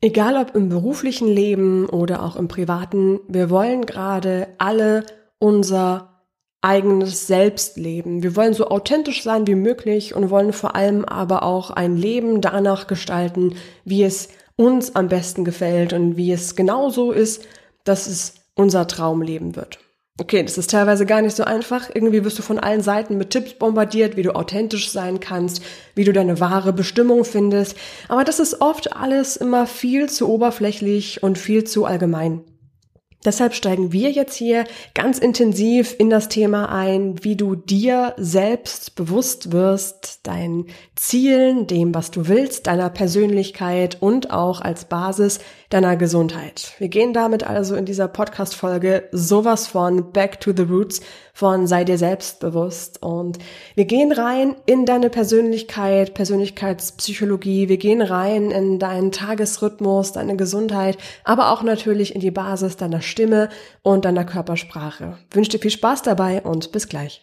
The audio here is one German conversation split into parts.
Egal ob im beruflichen Leben oder auch im privaten, wir wollen gerade alle unser eigenes Selbst leben. Wir wollen so authentisch sein wie möglich und wollen vor allem aber auch ein Leben danach gestalten, wie es uns am besten gefällt und wie es genauso ist, dass es unser Traumleben wird. Okay, das ist teilweise gar nicht so einfach. Irgendwie wirst du von allen Seiten mit Tipps bombardiert, wie du authentisch sein kannst, wie du deine wahre Bestimmung findest. Aber das ist oft alles immer viel zu oberflächlich und viel zu allgemein. Deshalb steigen wir jetzt hier ganz intensiv in das Thema ein, wie du dir selbst bewusst wirst, deinen Zielen, dem, was du willst, deiner Persönlichkeit und auch als Basis deiner Gesundheit. Wir gehen damit also in dieser Podcast-Folge sowas von Back to the Roots, von sei dir selbstbewusst und wir gehen rein in deine Persönlichkeit, Persönlichkeitspsychologie, wir gehen rein in deinen Tagesrhythmus, deine Gesundheit, aber auch natürlich in die Basis deiner Stimme und deiner Körpersprache. Ich wünsche dir viel Spaß dabei und bis gleich.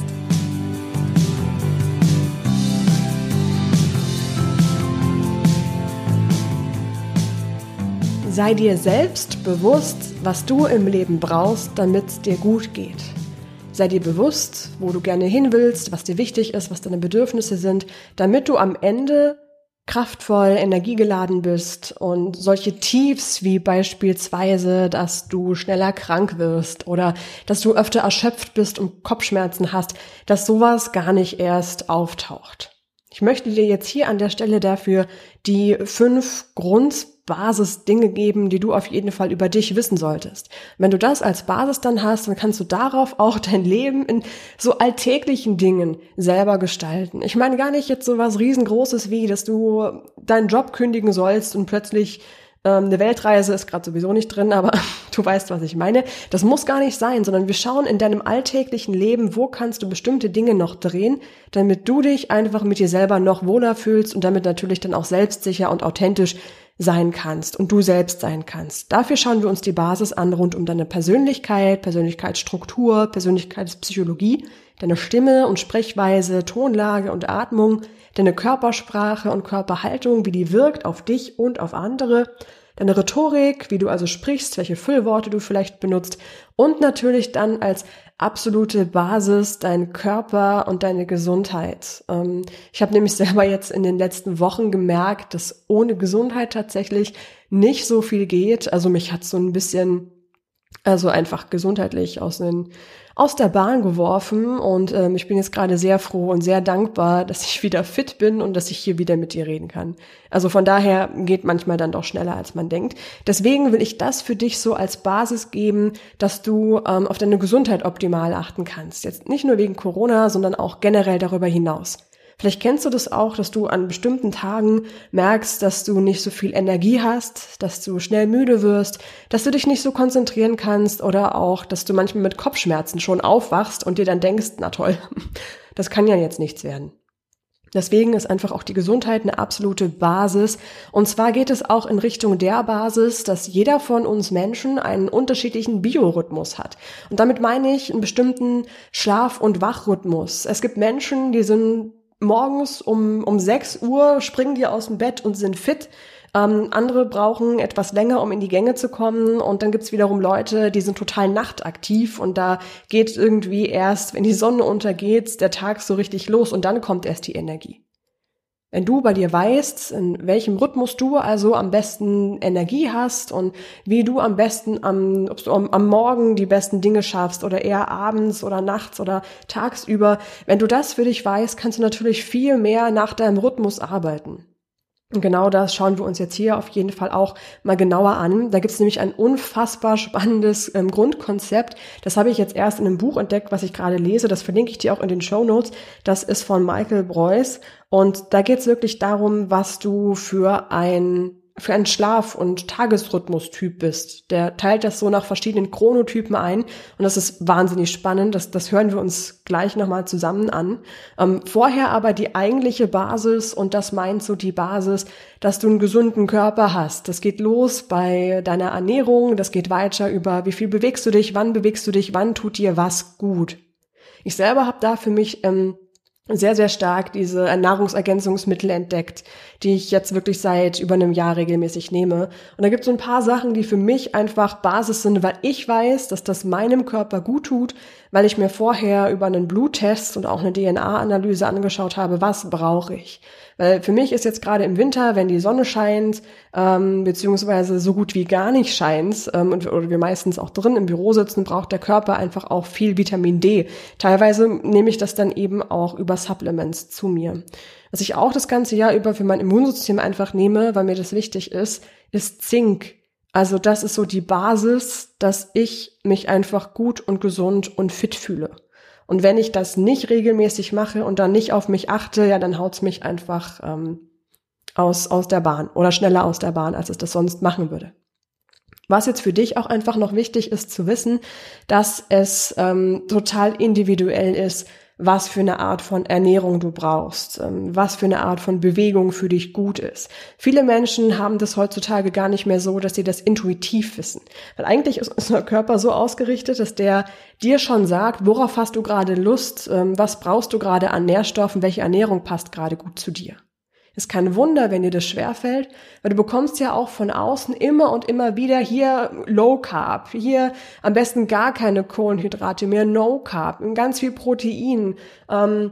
Sei dir selbst bewusst, was du im Leben brauchst, damit es dir gut geht. Sei dir bewusst, wo du gerne hin willst, was dir wichtig ist, was deine Bedürfnisse sind, damit du am Ende kraftvoll, energiegeladen bist und solche Tiefs wie beispielsweise, dass du schneller krank wirst oder dass du öfter erschöpft bist und Kopfschmerzen hast, dass sowas gar nicht erst auftaucht. Ich möchte dir jetzt hier an der Stelle dafür die fünf Grundbasisdinge geben, die du auf jeden Fall über dich wissen solltest. Wenn du das als Basis dann hast, dann kannst du darauf auch dein Leben in so alltäglichen Dingen selber gestalten. Ich meine gar nicht jetzt so was riesengroßes wie, dass du deinen Job kündigen sollst und plötzlich ähm, eine Weltreise ist gerade sowieso nicht drin, aber du weißt, was ich meine. Das muss gar nicht sein, sondern wir schauen in deinem alltäglichen Leben, wo kannst du bestimmte Dinge noch drehen, damit du dich einfach mit dir selber noch wohler fühlst und damit natürlich dann auch selbstsicher und authentisch sein kannst und du selbst sein kannst. Dafür schauen wir uns die Basis an rund um deine Persönlichkeit, Persönlichkeitsstruktur, Persönlichkeitspsychologie, deine Stimme und Sprechweise, Tonlage und Atmung, deine Körpersprache und Körperhaltung, wie die wirkt auf dich und auf andere, deine Rhetorik, wie du also sprichst, welche Füllworte du vielleicht benutzt und natürlich dann als absolute Basis dein Körper und deine Gesundheit. Ähm, ich habe nämlich selber jetzt in den letzten Wochen gemerkt, dass ohne Gesundheit tatsächlich nicht so viel geht. Also mich hat so ein bisschen also einfach gesundheitlich aus den aus der Bahn geworfen und ähm, ich bin jetzt gerade sehr froh und sehr dankbar, dass ich wieder fit bin und dass ich hier wieder mit dir reden kann. Also von daher geht manchmal dann doch schneller, als man denkt. Deswegen will ich das für dich so als Basis geben, dass du ähm, auf deine Gesundheit optimal achten kannst. Jetzt nicht nur wegen Corona, sondern auch generell darüber hinaus. Vielleicht kennst du das auch, dass du an bestimmten Tagen merkst, dass du nicht so viel Energie hast, dass du schnell müde wirst, dass du dich nicht so konzentrieren kannst oder auch, dass du manchmal mit Kopfschmerzen schon aufwachst und dir dann denkst, na toll, das kann ja jetzt nichts werden. Deswegen ist einfach auch die Gesundheit eine absolute Basis. Und zwar geht es auch in Richtung der Basis, dass jeder von uns Menschen einen unterschiedlichen Biorhythmus hat. Und damit meine ich einen bestimmten Schlaf- und Wachrhythmus. Es gibt Menschen, die sind morgens um, um 6 Uhr springen die aus dem Bett und sind fit. Ähm, andere brauchen etwas länger, um in die Gänge zu kommen. Und dann gibt's wiederum Leute, die sind total nachtaktiv und da geht irgendwie erst, wenn die Sonne untergeht, der Tag so richtig los und dann kommt erst die Energie. Wenn du bei dir weißt, in welchem Rhythmus du also am besten Energie hast und wie du am besten am, ob du am, Morgen die besten Dinge schaffst oder eher abends oder nachts oder tagsüber, wenn du das für dich weißt, kannst du natürlich viel mehr nach deinem Rhythmus arbeiten. Genau das schauen wir uns jetzt hier auf jeden Fall auch mal genauer an. Da gibt es nämlich ein unfassbar spannendes ähm, Grundkonzept. Das habe ich jetzt erst in einem Buch entdeckt, was ich gerade lese. Das verlinke ich dir auch in den Show Notes. Das ist von Michael Breuß. Und da geht es wirklich darum, was du für ein für einen Schlaf- und Tagesrhythmus-Typ bist. Der teilt das so nach verschiedenen Chronotypen ein und das ist wahnsinnig spannend. Das, das hören wir uns gleich nochmal zusammen an. Ähm, vorher aber die eigentliche Basis und das meint so die Basis, dass du einen gesunden Körper hast. Das geht los bei deiner Ernährung, das geht weiter über wie viel bewegst du dich, wann bewegst du dich, wann tut dir was gut. Ich selber habe da für mich ähm, sehr, sehr stark diese Nahrungsergänzungsmittel entdeckt, die ich jetzt wirklich seit über einem Jahr regelmäßig nehme. Und da gibt es so ein paar Sachen, die für mich einfach Basis sind, weil ich weiß, dass das meinem Körper gut tut, weil ich mir vorher über einen Bluttest und auch eine DNA-Analyse angeschaut habe, was brauche ich. Weil für mich ist jetzt gerade im Winter, wenn die Sonne scheint, ähm, beziehungsweise so gut wie gar nicht scheint, ähm, und, oder wir meistens auch drin im Büro sitzen, braucht der Körper einfach auch viel Vitamin D. Teilweise nehme ich das dann eben auch über Supplements zu mir. Was ich auch das ganze Jahr über für mein Immunsystem einfach nehme, weil mir das wichtig ist, ist Zink. Also das ist so die Basis, dass ich mich einfach gut und gesund und fit fühle. Und wenn ich das nicht regelmäßig mache und dann nicht auf mich achte, ja, dann haut's mich einfach ähm, aus, aus der Bahn oder schneller aus der Bahn, als es das sonst machen würde. Was jetzt für dich auch einfach noch wichtig ist zu wissen, dass es ähm, total individuell ist, was für eine Art von Ernährung du brauchst, ähm, was für eine Art von Bewegung für dich gut ist. Viele Menschen haben das heutzutage gar nicht mehr so, dass sie das intuitiv wissen. Weil eigentlich ist unser Körper so ausgerichtet, dass der dir schon sagt, worauf hast du gerade Lust, ähm, was brauchst du gerade an Nährstoffen, welche Ernährung passt gerade gut zu dir. Ist kein Wunder, wenn dir das schwerfällt, weil du bekommst ja auch von außen immer und immer wieder hier Low Carb, hier am besten gar keine Kohlenhydrate mehr, No Carb, ganz viel Protein. Ähm,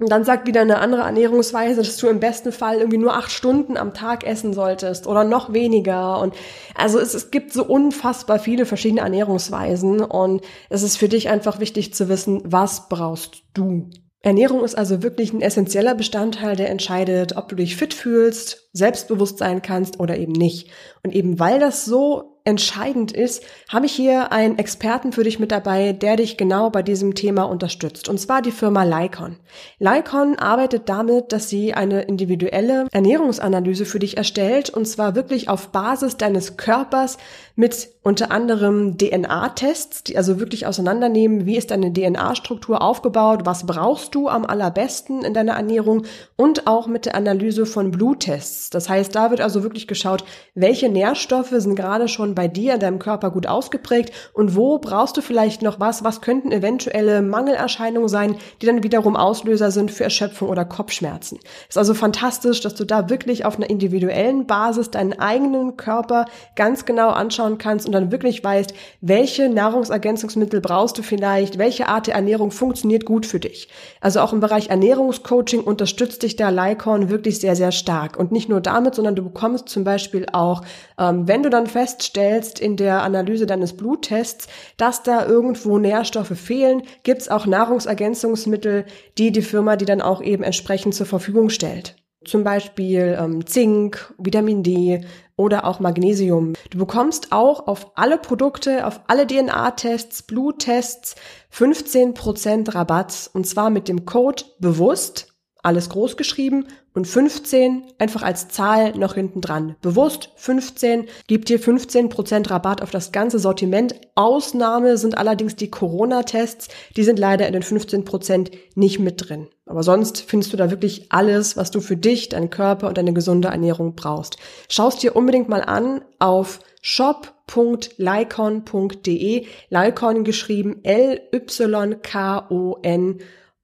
und dann sagt wieder eine andere Ernährungsweise, dass du im besten Fall irgendwie nur acht Stunden am Tag essen solltest oder noch weniger. Und also es, es gibt so unfassbar viele verschiedene Ernährungsweisen und es ist für dich einfach wichtig zu wissen, was brauchst du. Ernährung ist also wirklich ein essentieller Bestandteil, der entscheidet, ob du dich fit fühlst, selbstbewusst sein kannst oder eben nicht. Und eben weil das so entscheidend ist, habe ich hier einen Experten für dich mit dabei, der dich genau bei diesem Thema unterstützt. Und zwar die Firma Lycon. Lycon arbeitet damit, dass sie eine individuelle Ernährungsanalyse für dich erstellt und zwar wirklich auf Basis deines Körpers mit unter anderem DNA-Tests, die also wirklich auseinandernehmen, wie ist deine DNA-Struktur aufgebaut, was brauchst du am allerbesten in deiner Ernährung und auch mit der Analyse von Bluttests. Das heißt, da wird also wirklich geschaut, welche Nährstoffe sind gerade schon bei dir in deinem Körper gut ausgeprägt und wo brauchst du vielleicht noch was, was könnten eventuelle Mangelerscheinungen sein, die dann wiederum Auslöser sind für Erschöpfung oder Kopfschmerzen. Ist also fantastisch, dass du da wirklich auf einer individuellen Basis deinen eigenen Körper ganz genau anschauen kannst und dann wirklich weißt, welche Nahrungsergänzungsmittel brauchst du vielleicht, welche Art der Ernährung funktioniert gut für dich. Also auch im Bereich Ernährungscoaching unterstützt dich der Lycon wirklich sehr, sehr stark. Und nicht nur damit, sondern du bekommst zum Beispiel auch, ähm, wenn du dann feststellst in der Analyse deines Bluttests, dass da irgendwo Nährstoffe fehlen, gibt's auch Nahrungsergänzungsmittel, die die Firma die dann auch eben entsprechend zur Verfügung stellt. Zum Beispiel ähm, Zink, Vitamin D oder auch Magnesium. Du bekommst auch auf alle Produkte, auf alle DNA-Tests, Bluttests 15% Rabatt und zwar mit dem Code bewusst, alles groß geschrieben und 15 einfach als Zahl noch hinten dran. Bewusst 15 gibt dir 15% Rabatt auf das ganze Sortiment. Ausnahme sind allerdings die Corona-Tests. Die sind leider in den 15% nicht mit drin. Aber sonst findest du da wirklich alles, was du für dich, deinen Körper und deine gesunde Ernährung brauchst. Schaust dir unbedingt mal an auf shop.lycon.de. Lycon geschrieben L-Y-K-O-N.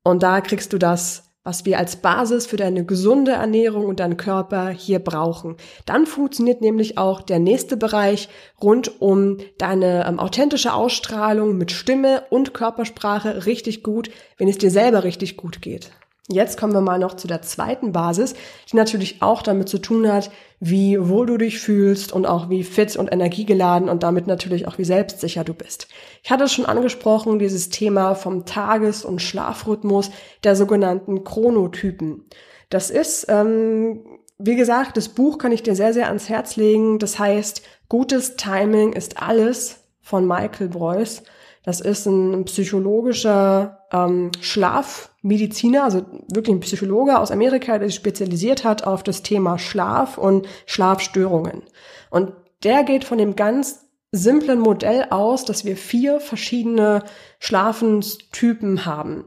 Und da kriegst du das was wir als Basis für deine gesunde Ernährung und deinen Körper hier brauchen. Dann funktioniert nämlich auch der nächste Bereich rund um deine ähm, authentische Ausstrahlung mit Stimme und Körpersprache richtig gut, wenn es dir selber richtig gut geht. Jetzt kommen wir mal noch zu der zweiten Basis, die natürlich auch damit zu tun hat, wie wohl du dich fühlst und auch wie fit und energiegeladen und damit natürlich auch wie selbstsicher du bist. Ich hatte es schon angesprochen, dieses Thema vom Tages- und Schlafrhythmus der sogenannten Chronotypen. Das ist, ähm, wie gesagt, das Buch kann ich dir sehr, sehr ans Herz legen. Das heißt, gutes Timing ist alles von Michael Breuss. Das ist ein psychologischer ähm, Schlafmediziner, also wirklich ein Psychologe aus Amerika, der sich spezialisiert hat auf das Thema Schlaf und Schlafstörungen. Und der geht von dem ganz simplen Modell aus, dass wir vier verschiedene Schlafenstypen haben.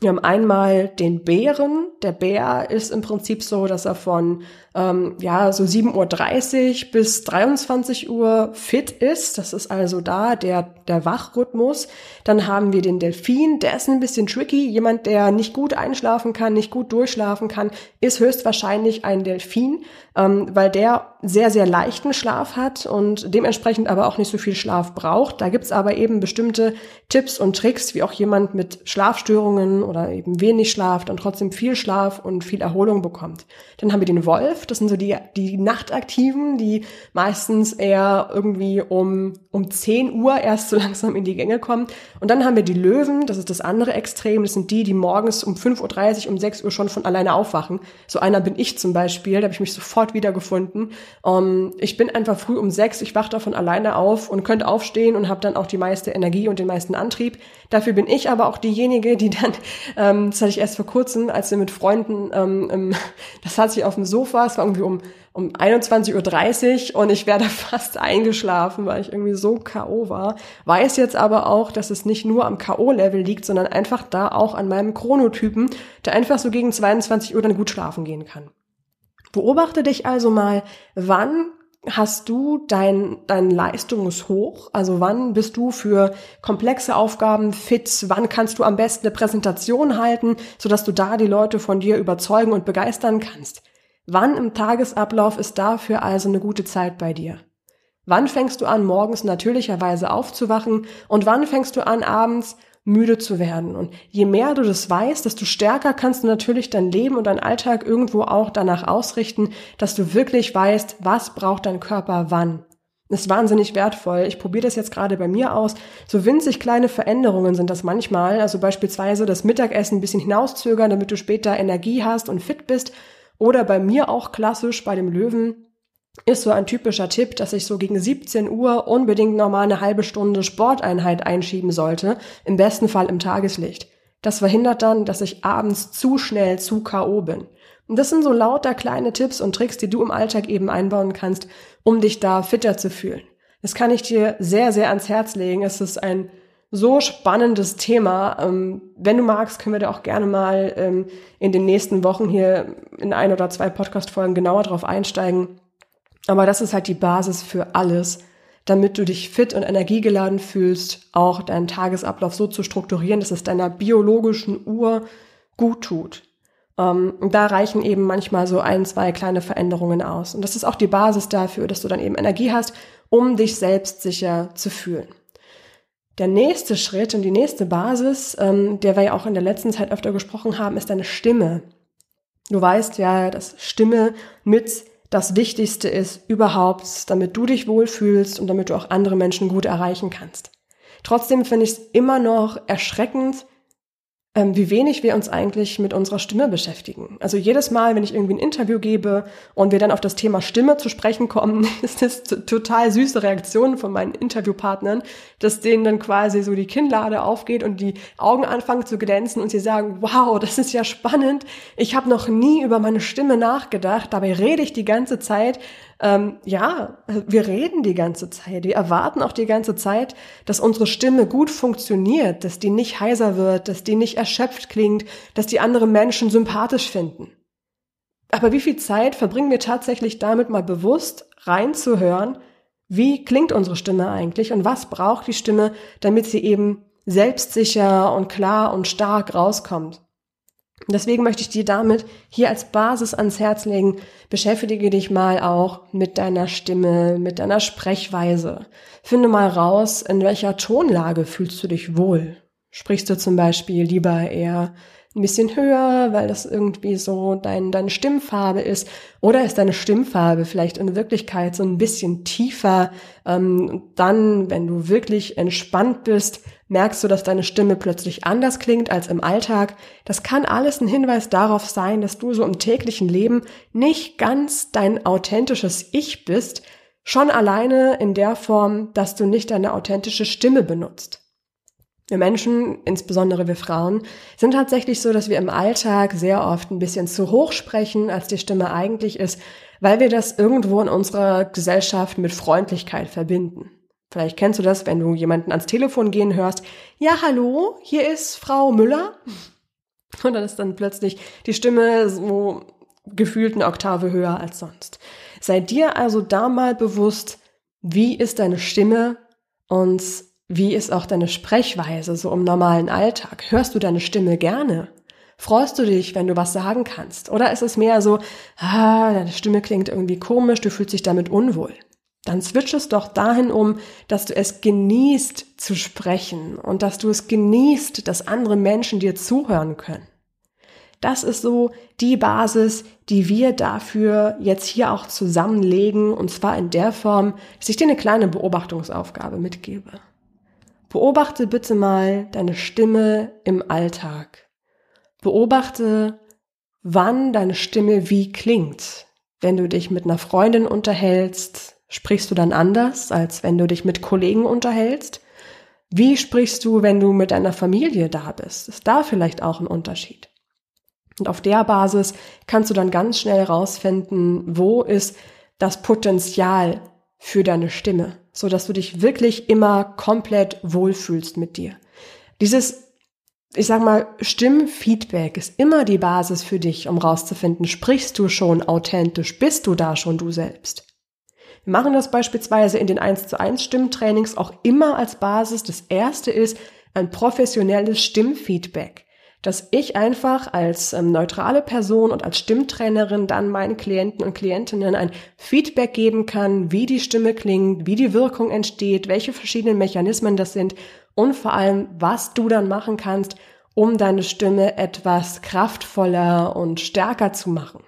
Wir haben einmal den Bären. Der Bär ist im Prinzip so, dass er von ähm, ja so 7.30 Uhr bis 23 Uhr fit ist. Das ist also da der, der Wachrhythmus. Dann haben wir den Delfin, der ist ein bisschen tricky. Jemand, der nicht gut einschlafen kann, nicht gut durchschlafen kann, ist höchstwahrscheinlich ein Delfin, ähm, weil der sehr, sehr leichten Schlaf hat und dementsprechend aber auch nicht so viel Schlaf braucht. Da gibt's aber eben bestimmte Tipps und Tricks, wie auch jemand mit Schlafstörungen oder eben wenig Schlaf dann trotzdem viel Schlaf und viel Erholung bekommt. Dann haben wir den Wolf, das sind so die, die Nachtaktiven, die meistens eher irgendwie um, um 10 Uhr erst so langsam in die Gänge kommen. Und dann haben wir die Löwen, das ist das andere Extrem, das sind die, die morgens um 5.30 Uhr, um 6 Uhr schon von alleine aufwachen. So einer bin ich zum Beispiel, da habe ich mich sofort wiedergefunden. Um, ähm, ich bin einfach früh um 6, ich wache da von alleine auf und könnte aufstehen und habe dann auch die meiste Energie und den meisten Antrieb. Dafür bin ich aber auch diejenige, die dann, ähm, das hatte ich erst vor kurzem, als wir mit Freunden, ähm, das hat sich auf dem Sofa, es war irgendwie um, um 21.30 Uhr und ich wäre da fast eingeschlafen, weil ich irgendwie so K.O. war. Weiß jetzt aber auch, dass es nicht nur am K.O.-Level liegt, sondern einfach da auch an meinem Chronotypen, der einfach so gegen 22 Uhr dann gut schlafen gehen kann. Beobachte dich also mal, wann hast du dein, dein Leistungshoch? Also wann bist du für komplexe Aufgaben fit? Wann kannst du am besten eine Präsentation halten, sodass du da die Leute von dir überzeugen und begeistern kannst? Wann im Tagesablauf ist dafür also eine gute Zeit bei dir? Wann fängst du an, morgens natürlicherweise aufzuwachen und wann fängst du an, abends müde zu werden. Und je mehr du das weißt, desto stärker kannst du natürlich dein Leben und dein Alltag irgendwo auch danach ausrichten, dass du wirklich weißt, was braucht dein Körper wann. Das ist wahnsinnig wertvoll. Ich probiere das jetzt gerade bei mir aus. So winzig kleine Veränderungen sind das manchmal. Also beispielsweise das Mittagessen ein bisschen hinauszögern, damit du später Energie hast und fit bist. Oder bei mir auch klassisch bei dem Löwen ist so ein typischer Tipp, dass ich so gegen 17 Uhr unbedingt nochmal eine halbe Stunde Sporteinheit einschieben sollte, im besten Fall im Tageslicht. Das verhindert dann, dass ich abends zu schnell zu K.O. bin. Und das sind so lauter kleine Tipps und Tricks, die du im Alltag eben einbauen kannst, um dich da fitter zu fühlen. Das kann ich dir sehr, sehr ans Herz legen. Es ist ein so spannendes Thema. Ähm, wenn du magst, können wir da auch gerne mal ähm, in den nächsten Wochen hier in ein oder zwei Podcast-Folgen genauer drauf einsteigen. Aber das ist halt die Basis für alles, damit du dich fit und energiegeladen fühlst, auch deinen Tagesablauf so zu strukturieren, dass es deiner biologischen Uhr gut tut. Ähm, da reichen eben manchmal so ein, zwei kleine Veränderungen aus. Und das ist auch die Basis dafür, dass du dann eben Energie hast, um dich selbst sicher zu fühlen. Der nächste Schritt und die nächste Basis, ähm, der wir ja auch in der letzten Zeit öfter gesprochen haben, ist deine Stimme. Du weißt ja, dass Stimme mit das Wichtigste ist überhaupt, damit du dich wohlfühlst und damit du auch andere Menschen gut erreichen kannst. Trotzdem finde ich es immer noch erschreckend, wie wenig wir uns eigentlich mit unserer Stimme beschäftigen. Also jedes Mal, wenn ich irgendwie ein Interview gebe und wir dann auf das Thema Stimme zu sprechen kommen, ist das total süße Reaktionen von meinen Interviewpartnern, dass denen dann quasi so die Kinnlade aufgeht und die Augen anfangen zu glänzen und sie sagen, wow, das ist ja spannend. Ich habe noch nie über meine Stimme nachgedacht. Dabei rede ich die ganze Zeit ähm, ja, wir reden die ganze Zeit. Wir erwarten auch die ganze Zeit, dass unsere Stimme gut funktioniert, dass die nicht heiser wird, dass die nicht erschöpft klingt, dass die andere Menschen sympathisch finden. Aber wie viel Zeit verbringen wir tatsächlich damit, mal bewusst reinzuhören, wie klingt unsere Stimme eigentlich und was braucht die Stimme, damit sie eben selbstsicher und klar und stark rauskommt? Deswegen möchte ich dir damit hier als Basis ans Herz legen, beschäftige dich mal auch mit deiner Stimme, mit deiner Sprechweise. Finde mal raus, in welcher Tonlage fühlst du dich wohl. Sprichst du zum Beispiel lieber eher ein bisschen höher, weil das irgendwie so dein, deine Stimmfarbe ist? Oder ist deine Stimmfarbe vielleicht in Wirklichkeit so ein bisschen tiefer? Ähm, dann, wenn du wirklich entspannt bist, merkst du, dass deine Stimme plötzlich anders klingt als im Alltag. Das kann alles ein Hinweis darauf sein, dass du so im täglichen Leben nicht ganz dein authentisches Ich bist, schon alleine in der Form, dass du nicht deine authentische Stimme benutzt. Wir Menschen, insbesondere wir Frauen, sind tatsächlich so, dass wir im Alltag sehr oft ein bisschen zu hoch sprechen, als die Stimme eigentlich ist, weil wir das irgendwo in unserer Gesellschaft mit Freundlichkeit verbinden. Vielleicht kennst du das, wenn du jemanden ans Telefon gehen hörst. Ja, hallo, hier ist Frau Müller. Und dann ist dann plötzlich die Stimme so gefühlt eine Oktave höher als sonst. Sei dir also da mal bewusst, wie ist deine Stimme und wie ist auch deine Sprechweise so im normalen Alltag? Hörst du deine Stimme gerne? Freust du dich, wenn du was sagen kannst? Oder ist es mehr so, ah, deine Stimme klingt irgendwie komisch, du fühlst dich damit unwohl? Dann switch es doch dahin um, dass du es genießt zu sprechen und dass du es genießt, dass andere Menschen dir zuhören können. Das ist so die Basis, die wir dafür jetzt hier auch zusammenlegen und zwar in der Form, dass ich dir eine kleine Beobachtungsaufgabe mitgebe. Beobachte bitte mal deine Stimme im Alltag. Beobachte, wann deine Stimme wie klingt. Wenn du dich mit einer Freundin unterhältst, sprichst du dann anders, als wenn du dich mit Kollegen unterhältst? Wie sprichst du, wenn du mit deiner Familie da bist? Ist da vielleicht auch ein Unterschied? Und auf der Basis kannst du dann ganz schnell rausfinden, wo ist das Potenzial für deine Stimme so dass du dich wirklich immer komplett wohlfühlst mit dir. Dieses, ich sag mal, Stimmfeedback ist immer die Basis für dich, um rauszufinden, sprichst du schon authentisch, bist du da schon du selbst. Wir machen das beispielsweise in den 1 zu 1 Stimmtrainings auch immer als Basis. Das erste ist ein professionelles Stimmfeedback dass ich einfach als ähm, neutrale Person und als Stimmtrainerin dann meinen Klienten und Klientinnen ein Feedback geben kann, wie die Stimme klingt, wie die Wirkung entsteht, welche verschiedenen Mechanismen das sind und vor allem, was du dann machen kannst, um deine Stimme etwas kraftvoller und stärker zu machen.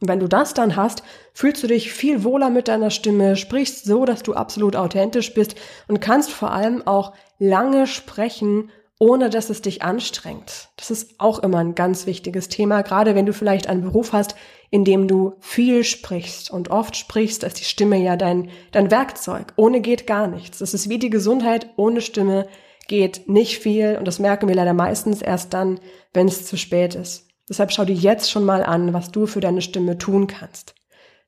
Wenn du das dann hast, fühlst du dich viel wohler mit deiner Stimme, sprichst so, dass du absolut authentisch bist und kannst vor allem auch lange sprechen ohne dass es dich anstrengt. Das ist auch immer ein ganz wichtiges Thema, gerade wenn du vielleicht einen Beruf hast, in dem du viel sprichst und oft sprichst, ist die Stimme ja dein, dein Werkzeug. Ohne geht gar nichts. Das ist wie die Gesundheit, ohne Stimme geht nicht viel und das merken wir leider meistens erst dann, wenn es zu spät ist. Deshalb schau dir jetzt schon mal an, was du für deine Stimme tun kannst.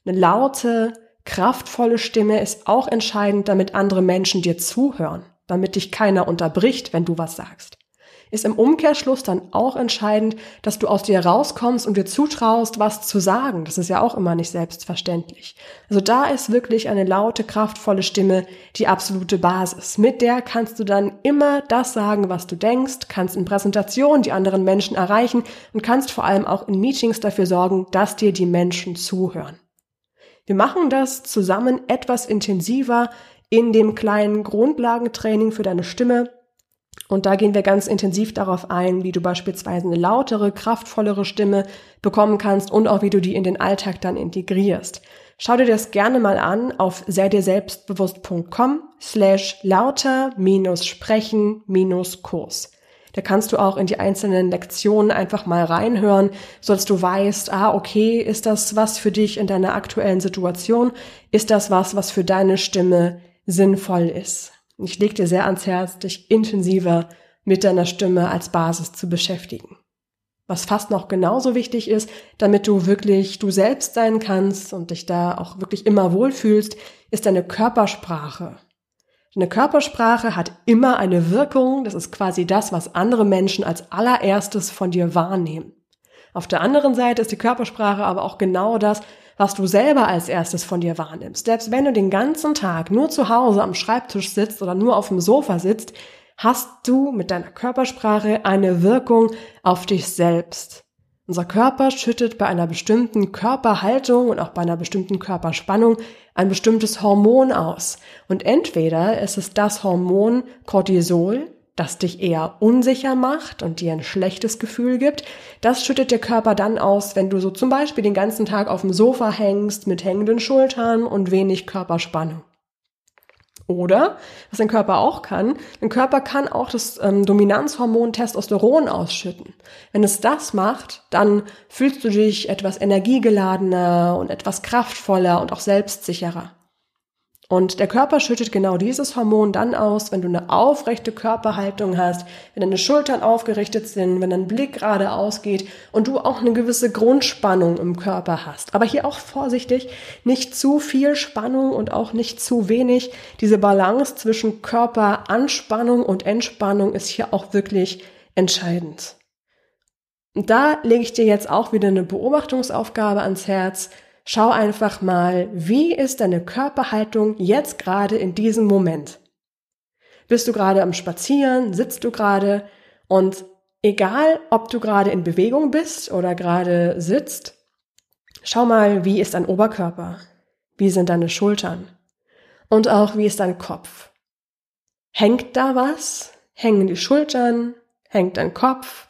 Eine laute, kraftvolle Stimme ist auch entscheidend, damit andere Menschen dir zuhören damit dich keiner unterbricht, wenn du was sagst. Ist im Umkehrschluss dann auch entscheidend, dass du aus dir rauskommst und dir zutraust, was zu sagen. Das ist ja auch immer nicht selbstverständlich. Also da ist wirklich eine laute, kraftvolle Stimme die absolute Basis. Mit der kannst du dann immer das sagen, was du denkst, kannst in Präsentationen die anderen Menschen erreichen und kannst vor allem auch in Meetings dafür sorgen, dass dir die Menschen zuhören. Wir machen das zusammen etwas intensiver in dem kleinen Grundlagentraining für deine Stimme. Und da gehen wir ganz intensiv darauf ein, wie du beispielsweise eine lautere, kraftvollere Stimme bekommen kannst und auch wie du die in den Alltag dann integrierst. Schau dir das gerne mal an auf seidirselbstbewusst.com slash lauter minus sprechen minus Kurs. Da kannst du auch in die einzelnen Lektionen einfach mal reinhören, so dass du weißt, ah, okay, ist das was für dich in deiner aktuellen Situation? Ist das was, was für deine Stimme sinnvoll ist. Ich lege dir sehr ans Herz, dich intensiver mit deiner Stimme als Basis zu beschäftigen. Was fast noch genauso wichtig ist, damit du wirklich du selbst sein kannst und dich da auch wirklich immer wohlfühlst, ist deine Körpersprache. Deine Körpersprache hat immer eine Wirkung, das ist quasi das, was andere Menschen als allererstes von dir wahrnehmen. Auf der anderen Seite ist die Körpersprache aber auch genau das, was du selber als erstes von dir wahrnimmst. Selbst wenn du den ganzen Tag nur zu Hause am Schreibtisch sitzt oder nur auf dem Sofa sitzt, hast du mit deiner Körpersprache eine Wirkung auf dich selbst. Unser Körper schüttet bei einer bestimmten Körperhaltung und auch bei einer bestimmten Körperspannung ein bestimmtes Hormon aus. Und entweder ist es das Hormon Cortisol, das dich eher unsicher macht und dir ein schlechtes Gefühl gibt. Das schüttet der Körper dann aus, wenn du so zum Beispiel den ganzen Tag auf dem Sofa hängst mit hängenden Schultern und wenig Körperspannung. Oder, was dein Körper auch kann, dein Körper kann auch das ähm, Dominanzhormon Testosteron ausschütten. Wenn es das macht, dann fühlst du dich etwas energiegeladener und etwas kraftvoller und auch selbstsicherer. Und der Körper schüttet genau dieses Hormon dann aus, wenn du eine aufrechte Körperhaltung hast, wenn deine Schultern aufgerichtet sind, wenn dein Blick geradeaus geht und du auch eine gewisse Grundspannung im Körper hast. Aber hier auch vorsichtig, nicht zu viel Spannung und auch nicht zu wenig. Diese Balance zwischen Körperanspannung und Entspannung ist hier auch wirklich entscheidend. Und da lege ich dir jetzt auch wieder eine Beobachtungsaufgabe ans Herz. Schau einfach mal, wie ist deine Körperhaltung jetzt gerade in diesem Moment? Bist du gerade am Spazieren? Sitzt du gerade? Und egal, ob du gerade in Bewegung bist oder gerade sitzt, schau mal, wie ist dein Oberkörper? Wie sind deine Schultern? Und auch, wie ist dein Kopf? Hängt da was? Hängen die Schultern? Hängt dein Kopf?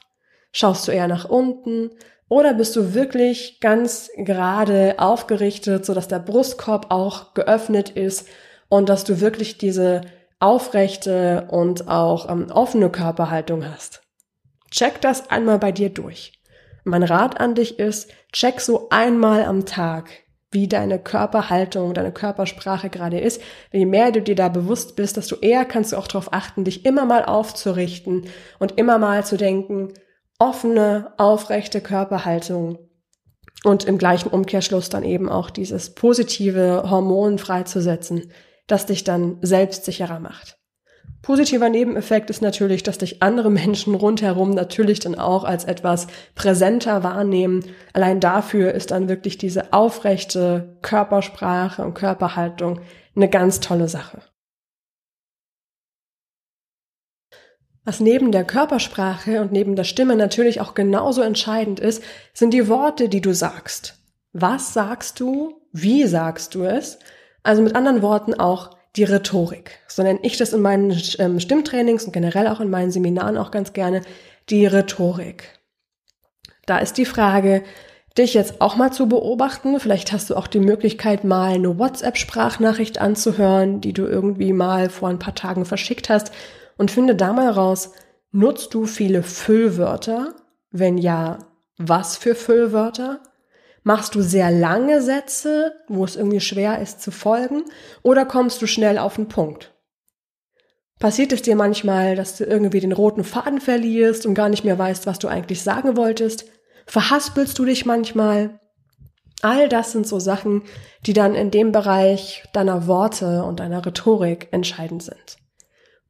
Schaust du eher nach unten? Oder bist du wirklich ganz gerade aufgerichtet, so dass der Brustkorb auch geöffnet ist und dass du wirklich diese aufrechte und auch ähm, offene Körperhaltung hast? Check das einmal bei dir durch. Mein Rat an dich ist, check so einmal am Tag, wie deine Körperhaltung, deine Körpersprache gerade ist. Je mehr du dir da bewusst bist, desto eher kannst du auch darauf achten, dich immer mal aufzurichten und immer mal zu denken, offene, aufrechte Körperhaltung und im gleichen Umkehrschluss dann eben auch dieses positive Hormon freizusetzen, das dich dann selbstsicherer macht. Positiver Nebeneffekt ist natürlich, dass dich andere Menschen rundherum natürlich dann auch als etwas präsenter wahrnehmen. Allein dafür ist dann wirklich diese aufrechte Körpersprache und Körperhaltung eine ganz tolle Sache. Was neben der Körpersprache und neben der Stimme natürlich auch genauso entscheidend ist, sind die Worte, die du sagst. Was sagst du? Wie sagst du es? Also mit anderen Worten auch die Rhetorik. So nenne ich das in meinen ähm, Stimmtrainings und generell auch in meinen Seminaren auch ganz gerne die Rhetorik. Da ist die Frage, dich jetzt auch mal zu beobachten. Vielleicht hast du auch die Möglichkeit, mal eine WhatsApp-Sprachnachricht anzuhören, die du irgendwie mal vor ein paar Tagen verschickt hast und finde da mal raus, nutzt du viele Füllwörter? Wenn ja, was für Füllwörter? Machst du sehr lange Sätze, wo es irgendwie schwer ist zu folgen? Oder kommst du schnell auf den Punkt? Passiert es dir manchmal, dass du irgendwie den roten Faden verlierst und gar nicht mehr weißt, was du eigentlich sagen wolltest? Verhaspelst du dich manchmal? All das sind so Sachen, die dann in dem Bereich deiner Worte und deiner Rhetorik entscheidend sind.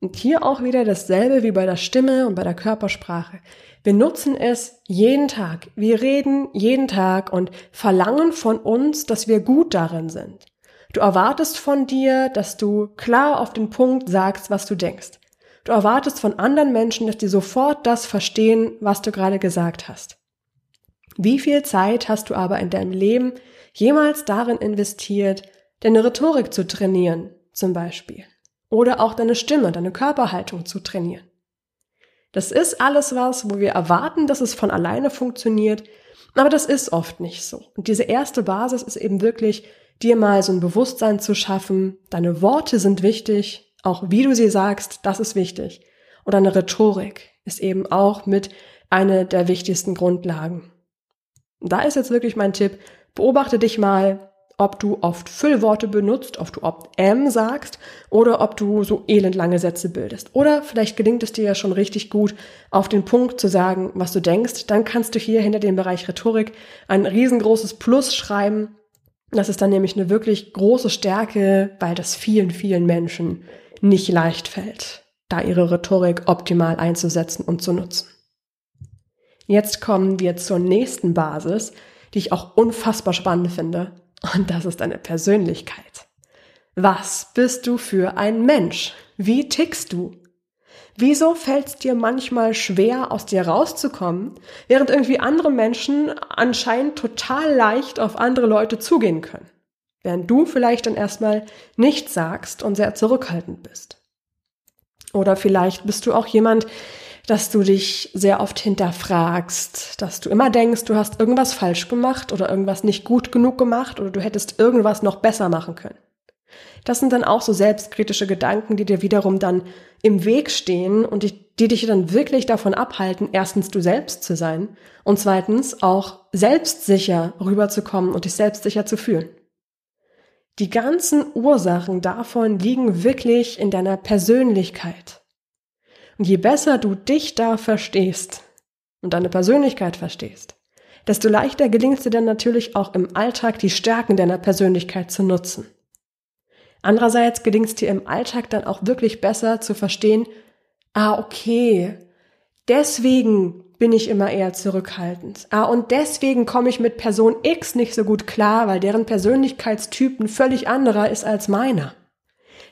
Und hier auch wieder dasselbe wie bei der Stimme und bei der Körpersprache. Wir nutzen es jeden Tag. Wir reden jeden Tag und verlangen von uns, dass wir gut darin sind. Du erwartest von dir, dass du klar auf den Punkt sagst, was du denkst. Du erwartest von anderen Menschen, dass die sofort das verstehen, was du gerade gesagt hast. Wie viel Zeit hast du aber in deinem Leben jemals darin investiert, deine Rhetorik zu trainieren, zum Beispiel? Oder auch deine Stimme, deine Körperhaltung zu trainieren. Das ist alles was, wo wir erwarten, dass es von alleine funktioniert, aber das ist oft nicht so. Und diese erste Basis ist eben wirklich, dir mal so ein Bewusstsein zu schaffen, deine Worte sind wichtig, auch wie du sie sagst, das ist wichtig. Und deine Rhetorik ist eben auch mit eine der wichtigsten Grundlagen. Und da ist jetzt wirklich mein Tipp, beobachte dich mal, ob du oft Füllworte benutzt, ob du oft M sagst oder ob du so elendlange Sätze bildest. Oder vielleicht gelingt es dir ja schon richtig gut, auf den Punkt zu sagen, was du denkst. Dann kannst du hier hinter dem Bereich Rhetorik ein riesengroßes Plus schreiben. Das ist dann nämlich eine wirklich große Stärke, weil das vielen, vielen Menschen nicht leicht fällt, da ihre Rhetorik optimal einzusetzen und zu nutzen. Jetzt kommen wir zur nächsten Basis, die ich auch unfassbar spannend finde. Und das ist deine Persönlichkeit. Was bist du für ein Mensch? Wie tickst du? Wieso fällt es dir manchmal schwer, aus dir rauszukommen, während irgendwie andere Menschen anscheinend total leicht auf andere Leute zugehen können? Während du vielleicht dann erstmal nichts sagst und sehr zurückhaltend bist. Oder vielleicht bist du auch jemand, dass du dich sehr oft hinterfragst, dass du immer denkst, du hast irgendwas falsch gemacht oder irgendwas nicht gut genug gemacht oder du hättest irgendwas noch besser machen können. Das sind dann auch so selbstkritische Gedanken, die dir wiederum dann im Weg stehen und die, die dich dann wirklich davon abhalten, erstens du selbst zu sein und zweitens auch selbstsicher rüberzukommen und dich selbstsicher zu fühlen. Die ganzen Ursachen davon liegen wirklich in deiner Persönlichkeit. Und je besser du dich da verstehst und deine Persönlichkeit verstehst, desto leichter gelingt es dir dann natürlich auch im Alltag die Stärken deiner Persönlichkeit zu nutzen. Andererseits gelingt es dir im Alltag dann auch wirklich besser zu verstehen, ah, okay, deswegen bin ich immer eher zurückhaltend. Ah, und deswegen komme ich mit Person X nicht so gut klar, weil deren Persönlichkeitstyp ein völlig anderer ist als meiner.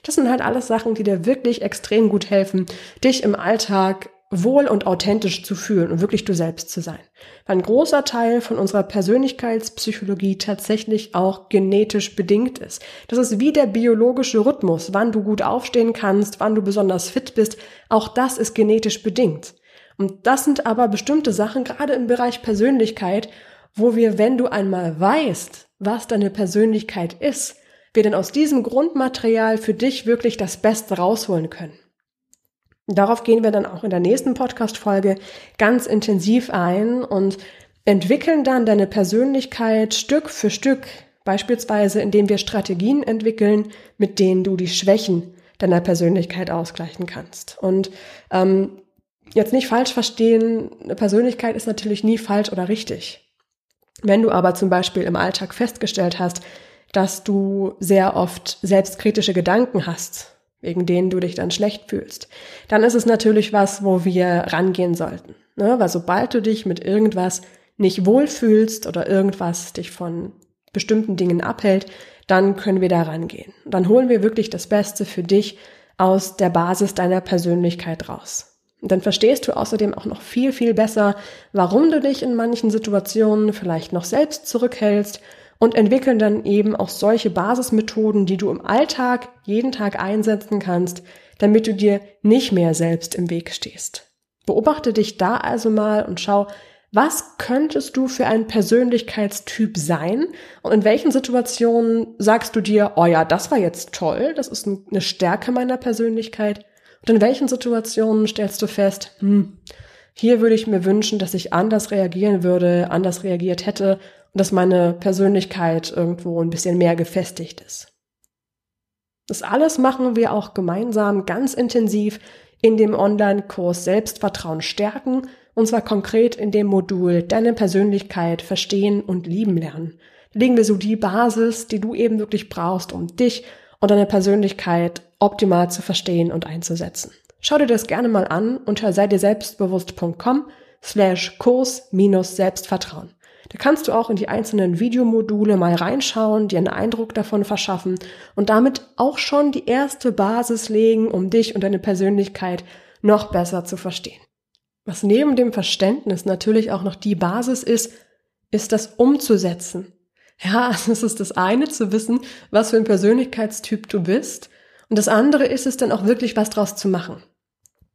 Das sind halt alles Sachen, die dir wirklich extrem gut helfen, dich im Alltag wohl und authentisch zu fühlen und wirklich du selbst zu sein. Weil ein großer Teil von unserer Persönlichkeitspsychologie tatsächlich auch genetisch bedingt ist. Das ist wie der biologische Rhythmus, wann du gut aufstehen kannst, wann du besonders fit bist. Auch das ist genetisch bedingt. Und das sind aber bestimmte Sachen, gerade im Bereich Persönlichkeit, wo wir, wenn du einmal weißt, was deine Persönlichkeit ist, wir dann aus diesem Grundmaterial für dich wirklich das Beste rausholen können. Darauf gehen wir dann auch in der nächsten Podcast-Folge ganz intensiv ein und entwickeln dann deine Persönlichkeit Stück für Stück, beispielsweise indem wir Strategien entwickeln, mit denen du die Schwächen deiner Persönlichkeit ausgleichen kannst. Und ähm, jetzt nicht falsch verstehen, eine Persönlichkeit ist natürlich nie falsch oder richtig. Wenn du aber zum Beispiel im Alltag festgestellt hast, dass du sehr oft selbstkritische Gedanken hast wegen denen du dich dann schlecht fühlst, dann ist es natürlich was, wo wir rangehen sollten. Ne? Weil sobald du dich mit irgendwas nicht wohlfühlst oder irgendwas dich von bestimmten Dingen abhält, dann können wir da rangehen. Dann holen wir wirklich das Beste für dich aus der Basis deiner Persönlichkeit raus. Und dann verstehst du außerdem auch noch viel, viel besser, warum du dich in manchen Situationen vielleicht noch selbst zurückhältst und entwickeln dann eben auch solche Basismethoden, die du im Alltag jeden Tag einsetzen kannst, damit du dir nicht mehr selbst im Weg stehst. Beobachte dich da also mal und schau, was könntest du für ein Persönlichkeitstyp sein? Und in welchen Situationen sagst du dir, oh ja, das war jetzt toll, das ist eine Stärke meiner Persönlichkeit? Und in welchen Situationen stellst du fest, hm, hier würde ich mir wünschen, dass ich anders reagieren würde, anders reagiert hätte und dass meine Persönlichkeit irgendwo ein bisschen mehr gefestigt ist. Das alles machen wir auch gemeinsam ganz intensiv in dem Online-Kurs Selbstvertrauen stärken und zwar konkret in dem Modul Deine Persönlichkeit verstehen und lieben lernen. Legen wir so die Basis, die du eben wirklich brauchst, um dich und deine Persönlichkeit optimal zu verstehen und einzusetzen. Schau dir das gerne mal an unter sei slash Kurs minus Selbstvertrauen. Da kannst du auch in die einzelnen Videomodule mal reinschauen, dir einen Eindruck davon verschaffen und damit auch schon die erste Basis legen, um dich und deine Persönlichkeit noch besser zu verstehen. Was neben dem Verständnis natürlich auch noch die Basis ist, ist das umzusetzen. Ja, es ist das eine zu wissen, was für ein Persönlichkeitstyp du bist. Und das andere ist es dann auch wirklich was draus zu machen.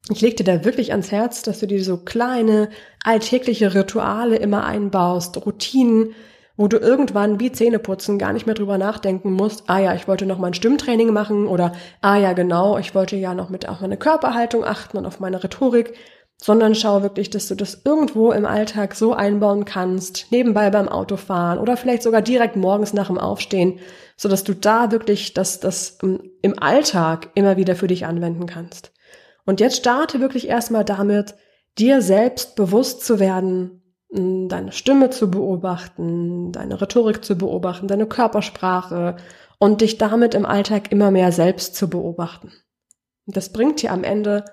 Ich leg dir da wirklich ans Herz, dass du dir so kleine, alltägliche Rituale immer einbaust, Routinen, wo du irgendwann wie Zähneputzen gar nicht mehr drüber nachdenken musst, ah ja, ich wollte noch mal ein Stimmtraining machen oder ah ja, genau, ich wollte ja noch mit auf meine Körperhaltung achten und auf meine Rhetorik, sondern schau wirklich, dass du das irgendwo im Alltag so einbauen kannst, nebenbei beim Autofahren oder vielleicht sogar direkt morgens nach dem Aufstehen, so dass du da wirklich das, das im Alltag immer wieder für dich anwenden kannst. Und jetzt starte wirklich erstmal damit, dir selbst bewusst zu werden, deine Stimme zu beobachten, deine Rhetorik zu beobachten, deine Körpersprache und dich damit im Alltag immer mehr selbst zu beobachten. Das bringt dir am Ende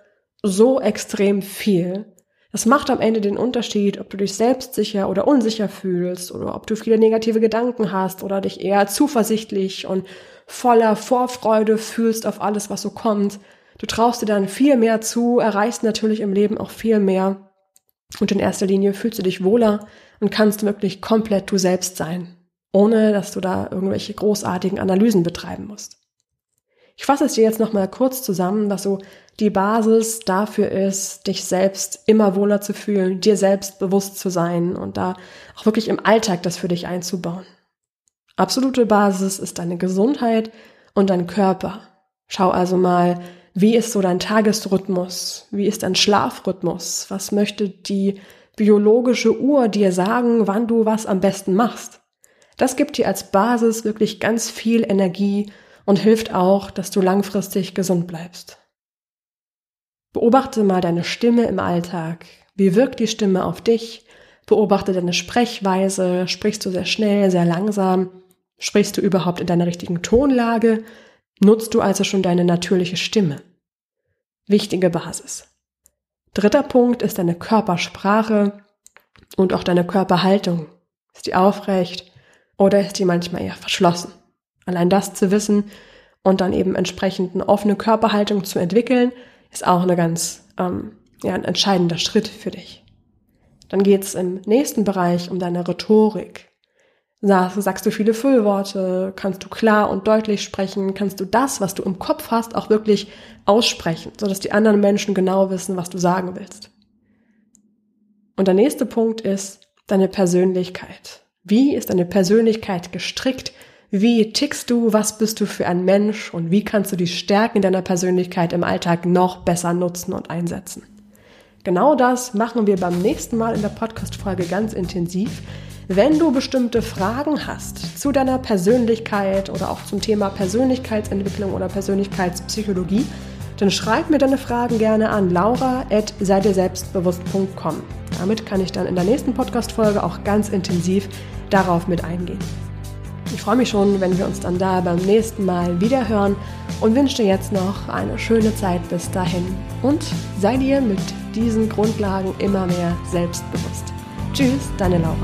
so extrem viel. Das macht am Ende den Unterschied, ob du dich selbstsicher oder unsicher fühlst oder ob du viele negative Gedanken hast oder dich eher zuversichtlich und voller Vorfreude fühlst auf alles, was so kommt. Du traust dir dann viel mehr zu, erreichst natürlich im Leben auch viel mehr. Und in erster Linie fühlst du dich wohler und kannst wirklich komplett du selbst sein, ohne dass du da irgendwelche großartigen Analysen betreiben musst. Ich fasse es dir jetzt nochmal kurz zusammen, was so die Basis dafür ist, dich selbst immer wohler zu fühlen, dir selbst bewusst zu sein und da auch wirklich im Alltag das für dich einzubauen. Absolute Basis ist deine Gesundheit und dein Körper. Schau also mal, wie ist so dein Tagesrhythmus? Wie ist dein Schlafrhythmus? Was möchte die biologische Uhr dir sagen, wann du was am besten machst? Das gibt dir als Basis wirklich ganz viel Energie und hilft auch, dass du langfristig gesund bleibst. Beobachte mal deine Stimme im Alltag. Wie wirkt die Stimme auf dich? Beobachte deine Sprechweise. Sprichst du sehr schnell, sehr langsam? Sprichst du überhaupt in deiner richtigen Tonlage? Nutzt du also schon deine natürliche Stimme? Wichtige Basis. Dritter Punkt ist deine Körpersprache und auch deine Körperhaltung. Ist die aufrecht oder ist die manchmal eher verschlossen? Allein das zu wissen und dann eben entsprechend eine offene Körperhaltung zu entwickeln, ist auch eine ganz, ähm, ja, ein entscheidender Schritt für dich. Dann geht's im nächsten Bereich um deine Rhetorik. Sagst, du viele Füllworte? Kannst du klar und deutlich sprechen? Kannst du das, was du im Kopf hast, auch wirklich aussprechen, sodass die anderen Menschen genau wissen, was du sagen willst? Und der nächste Punkt ist deine Persönlichkeit. Wie ist deine Persönlichkeit gestrickt? Wie tickst du? Was bist du für ein Mensch? Und wie kannst du die Stärken deiner Persönlichkeit im Alltag noch besser nutzen und einsetzen? Genau das machen wir beim nächsten Mal in der Podcast-Folge ganz intensiv. Wenn du bestimmte Fragen hast zu deiner Persönlichkeit oder auch zum Thema Persönlichkeitsentwicklung oder Persönlichkeitspsychologie, dann schreib mir deine Fragen gerne an laura.seidirselbstbewusst.com. Damit kann ich dann in der nächsten Podcast-Folge auch ganz intensiv darauf mit eingehen. Ich freue mich schon, wenn wir uns dann da beim nächsten Mal wieder hören und wünsche dir jetzt noch eine schöne Zeit bis dahin und sei dir mit diesen Grundlagen immer mehr selbstbewusst. Tschüss, deine Laura.